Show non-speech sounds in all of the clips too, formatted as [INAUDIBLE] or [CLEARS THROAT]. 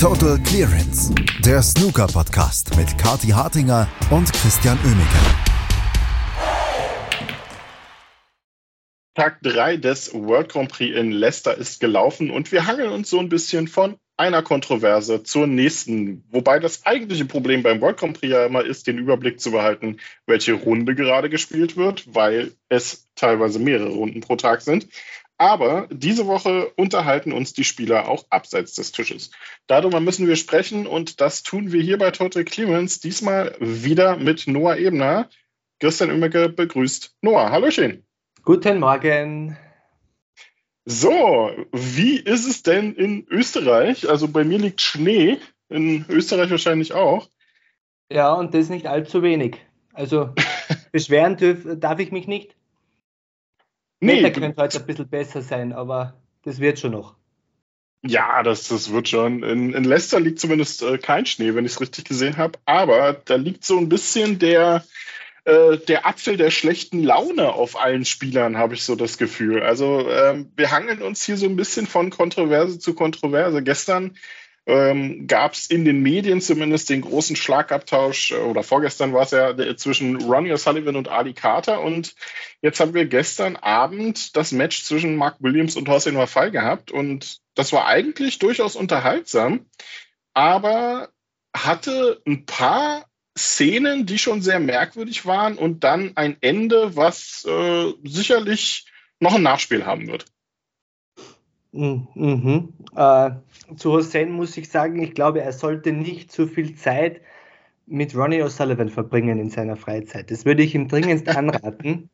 Total Clearance, der Snooker-Podcast mit Kati Hartinger und Christian Oemeke. Tag 3 des World Grand Prix in Leicester ist gelaufen und wir hangeln uns so ein bisschen von einer Kontroverse zur nächsten. Wobei das eigentliche Problem beim World Grand Prix ja immer ist, den Überblick zu behalten, welche Runde gerade gespielt wird, weil es teilweise mehrere Runden pro Tag sind. Aber diese Woche unterhalten uns die Spieler auch abseits des Tisches. Darüber müssen wir sprechen und das tun wir hier bei Total Clemens diesmal wieder mit Noah Ebner. Christian Oemmeke begrüßt Noah. Hallöchen. Guten Morgen. So, wie ist es denn in Österreich? Also bei mir liegt Schnee, in Österreich wahrscheinlich auch. Ja, und das nicht allzu wenig. Also [LAUGHS] beschweren dürf, darf ich mich nicht. Nee, Wetter könnte heute ein bisschen besser sein, aber das wird schon noch. Ja, das, das wird schon. In, in Leicester liegt zumindest äh, kein Schnee, wenn ich es richtig gesehen habe. Aber da liegt so ein bisschen der, äh, der Apfel der schlechten Laune auf allen Spielern, habe ich so das Gefühl. Also ähm, wir hangeln uns hier so ein bisschen von Kontroverse zu Kontroverse. Gestern ähm, gab es in den Medien zumindest den großen Schlagabtausch, äh, oder vorgestern war es ja zwischen Ronnie O'Sullivan und Ali Carter. Und jetzt haben wir gestern Abend das Match zwischen Mark Williams und Hossein Wafai gehabt. Und das war eigentlich durchaus unterhaltsam, aber hatte ein paar Szenen, die schon sehr merkwürdig waren und dann ein Ende, was äh, sicherlich noch ein Nachspiel haben wird. Mhm. Äh, zu Hussein muss ich sagen, ich glaube, er sollte nicht zu viel Zeit mit Ronnie O'Sullivan verbringen in seiner Freizeit. Das würde ich ihm dringendst [LAUGHS] anraten,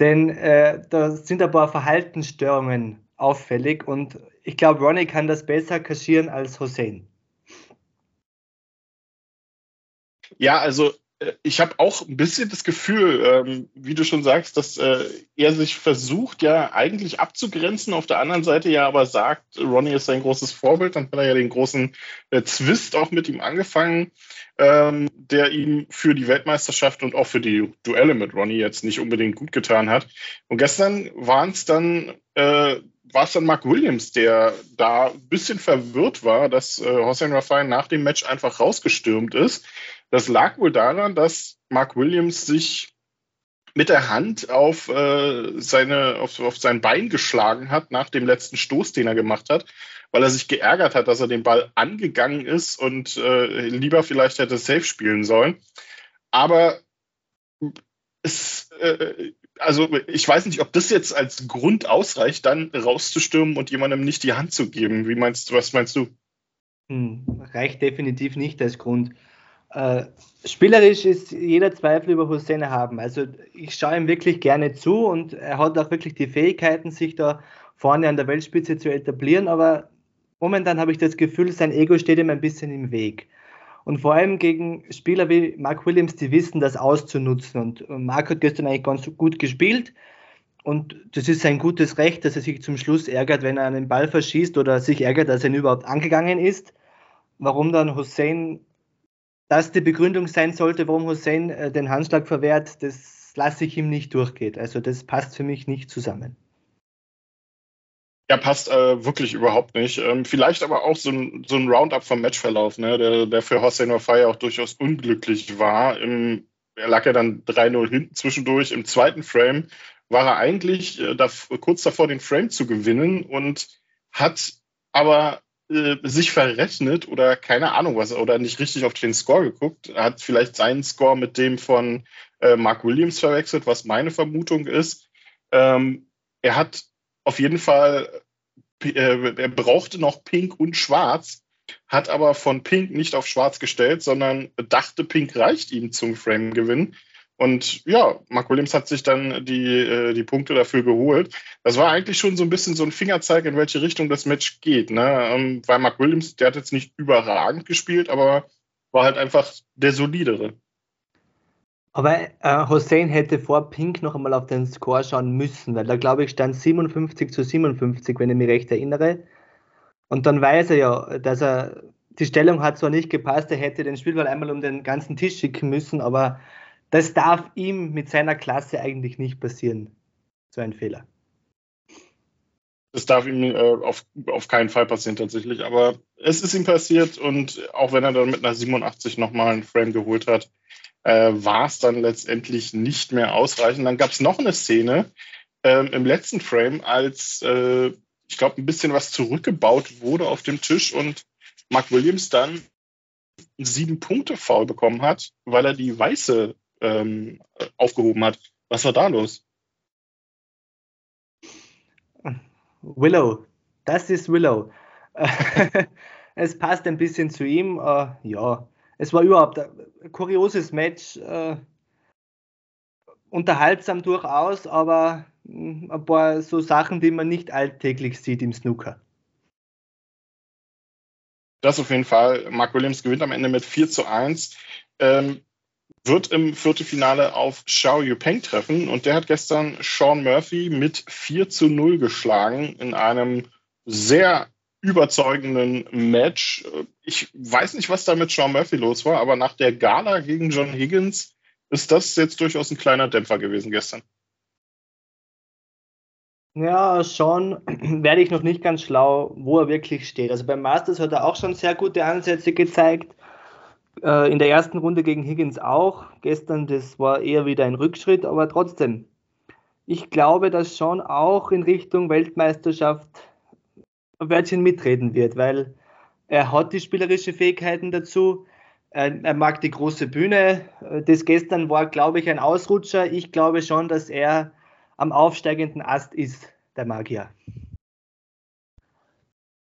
denn äh, da sind ein paar Verhaltensstörungen auffällig und ich glaube, Ronnie kann das besser kaschieren als Hussein. Ja, also ich habe auch ein bisschen das Gefühl, ähm, wie du schon sagst, dass äh, er sich versucht, ja eigentlich abzugrenzen, auf der anderen Seite ja aber sagt, Ronnie ist sein großes Vorbild, dann hat er ja den großen äh, Zwist auch mit ihm angefangen, ähm, der ihm für die Weltmeisterschaft und auch für die Duelle mit Ronnie jetzt nicht unbedingt gut getan hat. Und gestern waren es dann äh, war es dann Mark Williams, der da ein bisschen verwirrt war, dass äh, Hossein Rafael nach dem Match einfach rausgestürmt ist das lag wohl daran, dass Mark Williams sich mit der Hand auf, äh, seine, auf, auf sein Bein geschlagen hat nach dem letzten Stoß, den er gemacht hat, weil er sich geärgert hat, dass er den Ball angegangen ist und äh, lieber vielleicht hätte safe spielen sollen. Aber es, äh, also ich weiß nicht, ob das jetzt als Grund ausreicht, dann rauszustürmen und jemandem nicht die Hand zu geben. Wie meinst du, was meinst du? Hm, reicht definitiv nicht als Grund. Äh, spielerisch ist jeder Zweifel über Hussein haben. Also ich schaue ihm wirklich gerne zu und er hat auch wirklich die Fähigkeiten, sich da vorne an der Weltspitze zu etablieren, aber momentan habe ich das Gefühl, sein Ego steht ihm ein bisschen im Weg. Und vor allem gegen Spieler wie Mark Williams, die wissen, das auszunutzen. Und Mark hat gestern eigentlich ganz gut gespielt. Und das ist sein gutes Recht, dass er sich zum Schluss ärgert, wenn er einen Ball verschießt oder sich ärgert, dass er ihn überhaupt angegangen ist. Warum dann Hussein das die Begründung sein sollte, warum Hussein äh, den Handschlag verwehrt, das lasse ich ihm nicht durchgehen. Also das passt für mich nicht zusammen. Ja, passt äh, wirklich überhaupt nicht. Ähm, vielleicht aber auch so ein, so ein Roundup vom Matchverlauf, ne, der, der für Hossein Wafai auch durchaus unglücklich war. Im, er lag ja dann 3-0 hinten zwischendurch. Im zweiten Frame war er eigentlich äh, da, kurz davor, den Frame zu gewinnen und hat aber äh, sich verrechnet oder keine Ahnung was oder nicht richtig auf den Score geguckt. Hat vielleicht seinen Score mit dem von äh, Mark Williams verwechselt, was meine Vermutung ist. Ähm, er hat auf jeden Fall, äh, er brauchte noch Pink und Schwarz, hat aber von Pink nicht auf Schwarz gestellt, sondern dachte, Pink reicht ihm zum Frame-Gewinn. Und ja, Mark Williams hat sich dann die, äh, die Punkte dafür geholt. Das war eigentlich schon so ein bisschen so ein Fingerzeig, in welche Richtung das Match geht. Ne? Ähm, weil Mark Williams, der hat jetzt nicht überragend gespielt, aber war halt einfach der solidere. Aber äh, Hussein hätte vor Pink noch einmal auf den Score schauen müssen, weil da glaube ich stand 57 zu 57, wenn ich mich recht erinnere. Und dann weiß er ja, dass er die Stellung hat zwar nicht gepasst, er hätte den Spielball einmal um den ganzen Tisch schicken müssen, aber das darf ihm mit seiner Klasse eigentlich nicht passieren. So ein Fehler. Das darf ihm äh, auf, auf keinen Fall passieren tatsächlich. Aber es ist ihm passiert und auch wenn er dann mit einer 87 nochmal einen Frame geholt hat, äh, war es dann letztendlich nicht mehr ausreichend. Dann gab es noch eine Szene ähm, im letzten Frame, als äh, ich glaube ein bisschen was zurückgebaut wurde auf dem Tisch und Mark Williams dann sieben Punkte faul bekommen hat, weil er die weiße ähm, aufgehoben hat. Was war da los? Willow, das ist Willow. [LAUGHS] es passt ein bisschen zu ihm. Uh, ja, es war überhaupt ein kurioses Match. Uh, unterhaltsam durchaus, aber hm, ein paar so Sachen, die man nicht alltäglich sieht im Snooker. Das auf jeden Fall. Mark Williams gewinnt am Ende mit 4 zu 1. Ähm, wird im Viertelfinale auf Xiao Yupeng treffen und der hat gestern Sean Murphy mit 4 zu 0 geschlagen in einem sehr überzeugenden Match. Ich weiß nicht, was da mit Sean Murphy los war, aber nach der Gala gegen John Higgins ist das jetzt durchaus ein kleiner Dämpfer gewesen gestern. Ja, Sean [CLEARS THROAT] werde ich noch nicht ganz schlau, wo er wirklich steht. Also beim Masters hat er auch schon sehr gute Ansätze gezeigt. Äh, in der ersten Runde gegen Higgins auch. Gestern, das war eher wieder ein Rückschritt, aber trotzdem. Ich glaube, dass Sean auch in Richtung Weltmeisterschaft ein Wörtchen mitreden wird, weil er hat die spielerischen Fähigkeiten dazu. Er mag die große Bühne. Das gestern war, glaube ich, ein Ausrutscher. Ich glaube schon, dass er am aufsteigenden Ast ist, der Magier.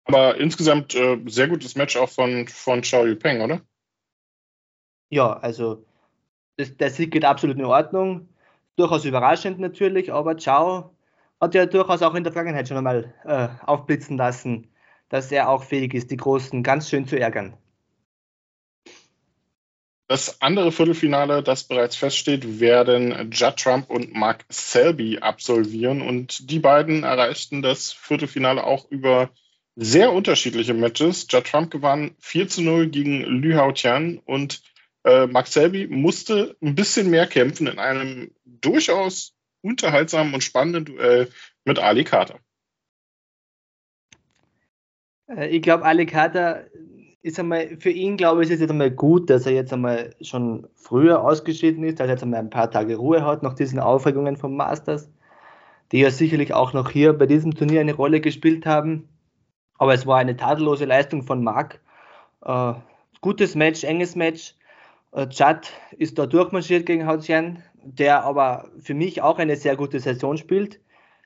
Aber insgesamt äh, sehr gutes Match auch von, von Xiao Yupeng, oder? Ja, also das, der Sieg geht absolut in Ordnung. Durchaus überraschend natürlich, aber Ciao hat ja durchaus auch in der Vergangenheit schon einmal äh, aufblitzen lassen, dass er auch fähig ist, die Großen ganz schön zu ärgern. Das andere Viertelfinale, das bereits feststeht, werden Judd Trump und Mark Selby absolvieren. Und die beiden erreichten das Viertelfinale auch über sehr unterschiedliche Matches. Judd Trump gewann 4 zu 0 gegen Lü Hao Tian und äh, Mark Selby musste ein bisschen mehr kämpfen in einem durchaus unterhaltsamen und spannenden Duell mit Ali Carter. Äh, ich glaube, Ali Carter ist einmal, für ihn glaube ich, ist es jetzt einmal gut, dass er jetzt einmal schon früher ausgeschieden ist, dass er jetzt einmal ein paar Tage Ruhe hat nach diesen Aufregungen vom Masters, die ja sicherlich auch noch hier bei diesem Turnier eine Rolle gespielt haben. Aber es war eine tadellose Leistung von Marc. Äh, gutes Match, enges Match. Äh, Chad ist da durchmarschiert gegen Hao Xian, der aber für mich auch eine sehr gute Saison spielt,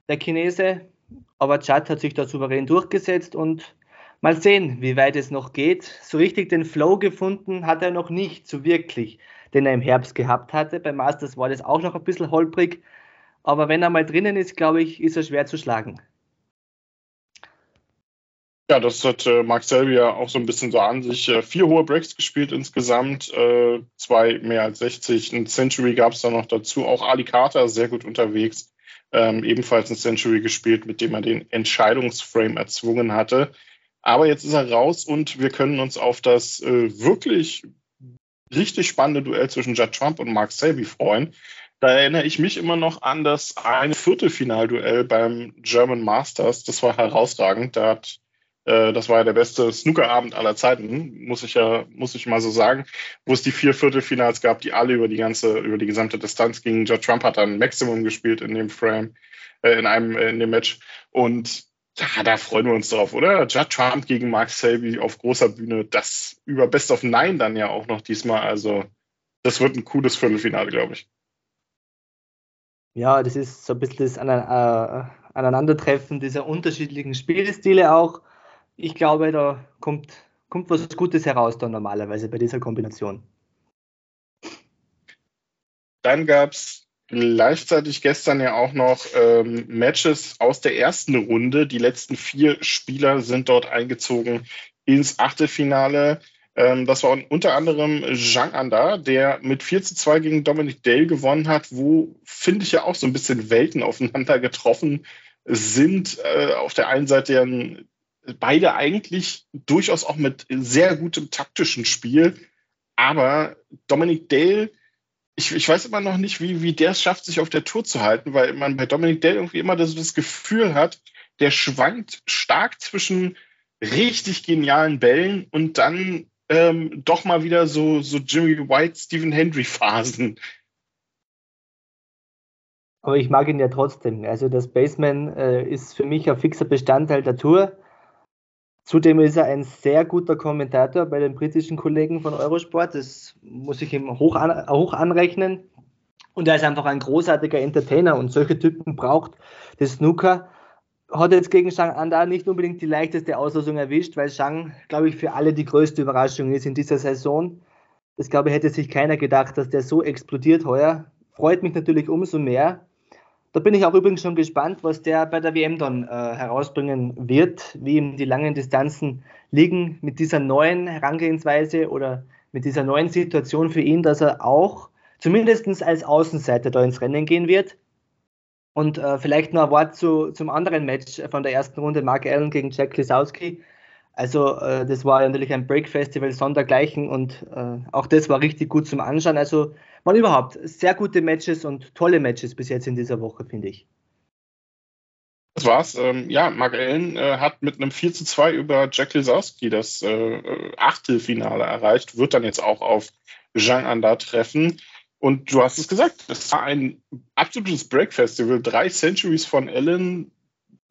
der Chinese. Aber Chad hat sich da souverän durchgesetzt und mal sehen, wie weit es noch geht. So richtig den Flow gefunden hat er noch nicht, so wirklich, den er im Herbst gehabt hatte. Beim Masters war das auch noch ein bisschen holprig. Aber wenn er mal drinnen ist, glaube ich, ist er schwer zu schlagen. Ja, das hat äh, Mark Selby ja auch so ein bisschen so an sich. Äh, vier hohe Breaks gespielt insgesamt, äh, zwei mehr als 60. Ein Century gab es da noch dazu. Auch Ali Carter sehr gut unterwegs. Ähm, ebenfalls ein Century gespielt, mit dem er den Entscheidungsframe erzwungen hatte. Aber jetzt ist er raus und wir können uns auf das äh, wirklich richtig spannende Duell zwischen Judd Trump und Mark Selby freuen. Da erinnere ich mich immer noch an das eine Viertelfinalduell beim German Masters. Das war herausragend. Da hat das war ja der beste Snookerabend aller Zeiten, muss ich ja, muss ich mal so sagen, wo es die vier Viertelfinals gab, die alle über die ganze, über die gesamte Distanz gingen. George Trump hat dann Maximum gespielt in dem Frame, äh, in einem, äh, in dem Match. Und ja, da freuen wir uns drauf, oder? Judd Trump gegen Mark Selby auf großer Bühne, das über Best of Nine dann ja auch noch diesmal. Also, das wird ein cooles Viertelfinale, glaube ich. Ja, das ist so ein bisschen das Aneinandertreffen dieser unterschiedlichen Spielstile auch ich glaube, da kommt, kommt was Gutes heraus dann normalerweise bei dieser Kombination. Dann gab es gleichzeitig gestern ja auch noch ähm, Matches aus der ersten Runde. Die letzten vier Spieler sind dort eingezogen ins Achtelfinale. Ähm, das war unter anderem Zhang Anda, der mit 4 zu 2 gegen Dominic Dale gewonnen hat, wo, finde ich ja auch so ein bisschen Welten aufeinander getroffen sind. Äh, auf der einen Seite ja ein beide eigentlich durchaus auch mit sehr gutem taktischen Spiel. Aber Dominic Dale, ich, ich weiß immer noch nicht, wie, wie der es schafft, sich auf der Tour zu halten, weil man bei Dominic Dale irgendwie immer das, das Gefühl hat, der schwankt stark zwischen richtig genialen Bällen und dann ähm, doch mal wieder so, so Jimmy White, Stephen Hendry Phasen. Aber ich mag ihn ja trotzdem. Also das Baseman äh, ist für mich ein fixer Bestandteil der Tour. Zudem ist er ein sehr guter Kommentator bei den britischen Kollegen von Eurosport. Das muss ich ihm hoch, an, hoch anrechnen. Und er ist einfach ein großartiger Entertainer und solche Typen braucht das Snooker. Hat jetzt gegen Shang Anda nicht unbedingt die leichteste Auslosung erwischt, weil Shang, glaube ich, für alle die größte Überraschung ist in dieser Saison. Das, glaube ich, hätte sich keiner gedacht, dass der so explodiert heuer. Freut mich natürlich umso mehr. Da bin ich auch übrigens schon gespannt, was der bei der WM dann äh, herausbringen wird, wie ihm die langen Distanzen liegen mit dieser neuen Herangehensweise oder mit dieser neuen Situation für ihn, dass er auch zumindest als Außenseiter da ins Rennen gehen wird. Und äh, vielleicht noch ein Wort zu, zum anderen Match von der ersten Runde, Mark Allen gegen Jack Lisowski. Also äh, das war natürlich ein Break-Festival sondergleichen und äh, auch das war richtig gut zum Anschauen. Also waren überhaupt sehr gute Matches und tolle Matches bis jetzt in dieser Woche, finde ich. Das war's. Ähm, ja, Mark Allen äh, hat mit einem 4 zu 2 über Jack Lisowski das äh, Achtelfinale erreicht, wird dann jetzt auch auf Jean Anda treffen. Und du hast es gesagt, es war ein absolutes Break-Festival. Drei Centuries von Allen,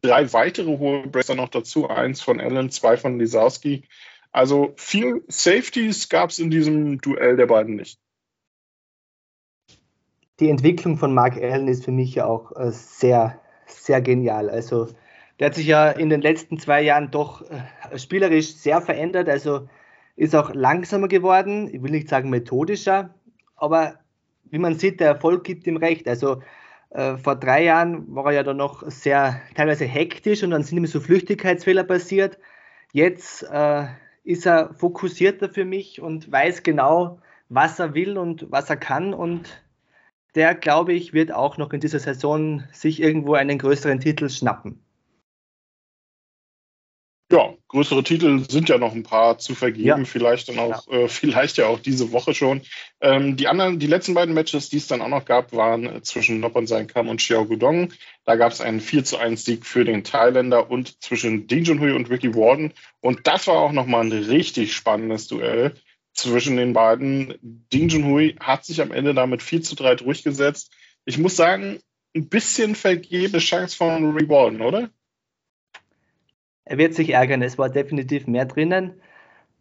drei weitere hohe Breaks noch dazu. Eins von Allen, zwei von Lisowski. Also viel Safeties gab es in diesem Duell der beiden nicht die Entwicklung von Mark Allen ist für mich ja auch äh, sehr, sehr genial. Also der hat sich ja in den letzten zwei Jahren doch äh, spielerisch sehr verändert. Also ist auch langsamer geworden. Ich will nicht sagen methodischer, aber wie man sieht, der Erfolg gibt ihm recht. Also äh, vor drei Jahren war er ja dann noch sehr teilweise hektisch und dann sind ihm so Flüchtigkeitsfehler passiert. Jetzt äh, ist er fokussierter für mich und weiß genau, was er will und was er kann und der, glaube ich, wird auch noch in dieser Saison sich irgendwo einen größeren Titel schnappen. Ja, größere Titel sind ja noch ein paar zu vergeben, ja. vielleicht dann auch, ja. äh, vielleicht ja auch diese Woche schon. Ähm, die anderen, die letzten beiden Matches, die es dann auch noch gab, waren äh, zwischen Noppon Kam und Xiao Gudong. Da gab es einen 4 zu 1 Sieg für den Thailänder und zwischen Ding Junhui und Ricky Warden. Und das war auch nochmal ein richtig spannendes Duell zwischen den beiden. Ding Junhui hat sich am Ende damit 4 zu 3 durchgesetzt. Ich muss sagen, ein bisschen vergebene Chance von Reborn, oder? Er wird sich ärgern, es war definitiv mehr drinnen.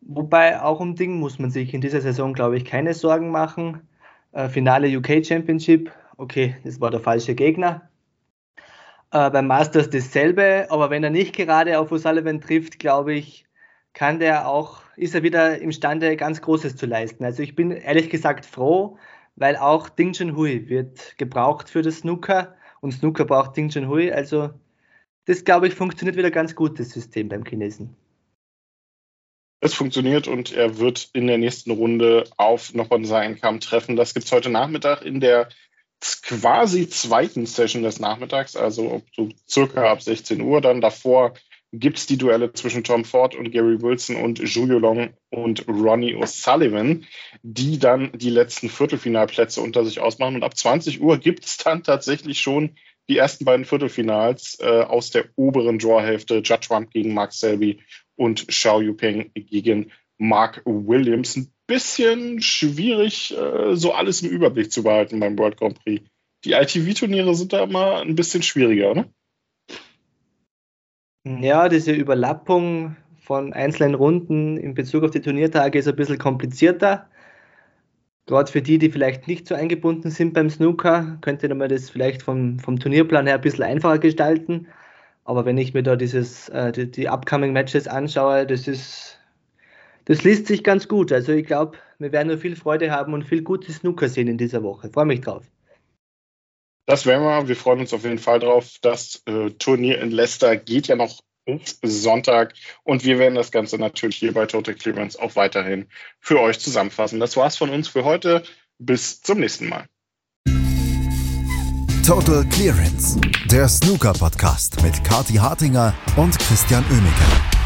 Wobei auch um Ding muss man sich in dieser Saison, glaube ich, keine Sorgen machen. Äh, Finale UK Championship, okay, das war der falsche Gegner. Äh, beim Masters dasselbe, aber wenn er nicht gerade auf O'Sullivan trifft, glaube ich, kann der auch, ist er wieder imstande, ganz Großes zu leisten. Also ich bin ehrlich gesagt froh, weil auch Ding Junhui wird gebraucht für das Snooker und Snooker braucht Ding Junhui. Also das, glaube ich, funktioniert wieder ganz gut, das System beim Chinesen. Es funktioniert und er wird in der nächsten Runde auf Noppon Seinkam treffen. Das gibt es heute Nachmittag in der quasi zweiten Session des Nachmittags, also so circa ab 16 Uhr. Dann davor gibt es die Duelle zwischen Tom Ford und Gary Wilson und Julio Long und Ronnie O'Sullivan, die dann die letzten Viertelfinalplätze unter sich ausmachen. Und ab 20 Uhr gibt es dann tatsächlich schon die ersten beiden Viertelfinals äh, aus der oberen Drawhälfte. Judge Trump gegen Mark Selby und Xiao Yupeng gegen Mark Williams. Ein bisschen schwierig, äh, so alles im Überblick zu behalten beim World Grand Prix. Die ITV-Turniere sind da immer ein bisschen schwieriger, ne? Ja, diese Überlappung von einzelnen Runden in Bezug auf die Turniertage ist ein bisschen komplizierter. Gerade für die, die vielleicht nicht so eingebunden sind beim Snooker, könnte man das vielleicht vom, vom Turnierplan her ein bisschen einfacher gestalten. Aber wenn ich mir da dieses, äh, die, die Upcoming Matches anschaue, das ist, das liest sich ganz gut. Also ich glaube, wir werden nur viel Freude haben und viel gutes Snooker sehen in dieser Woche. Freue mich drauf. Das werden wir. Wir freuen uns auf jeden Fall drauf. Das äh, Turnier in Leicester geht ja noch Sonntag und wir werden das Ganze natürlich hier bei Total Clearance auch weiterhin für euch zusammenfassen. Das war's von uns für heute. Bis zum nächsten Mal. Total Clearance, der Snooker Podcast mit Kati Hartinger und Christian Oemeke.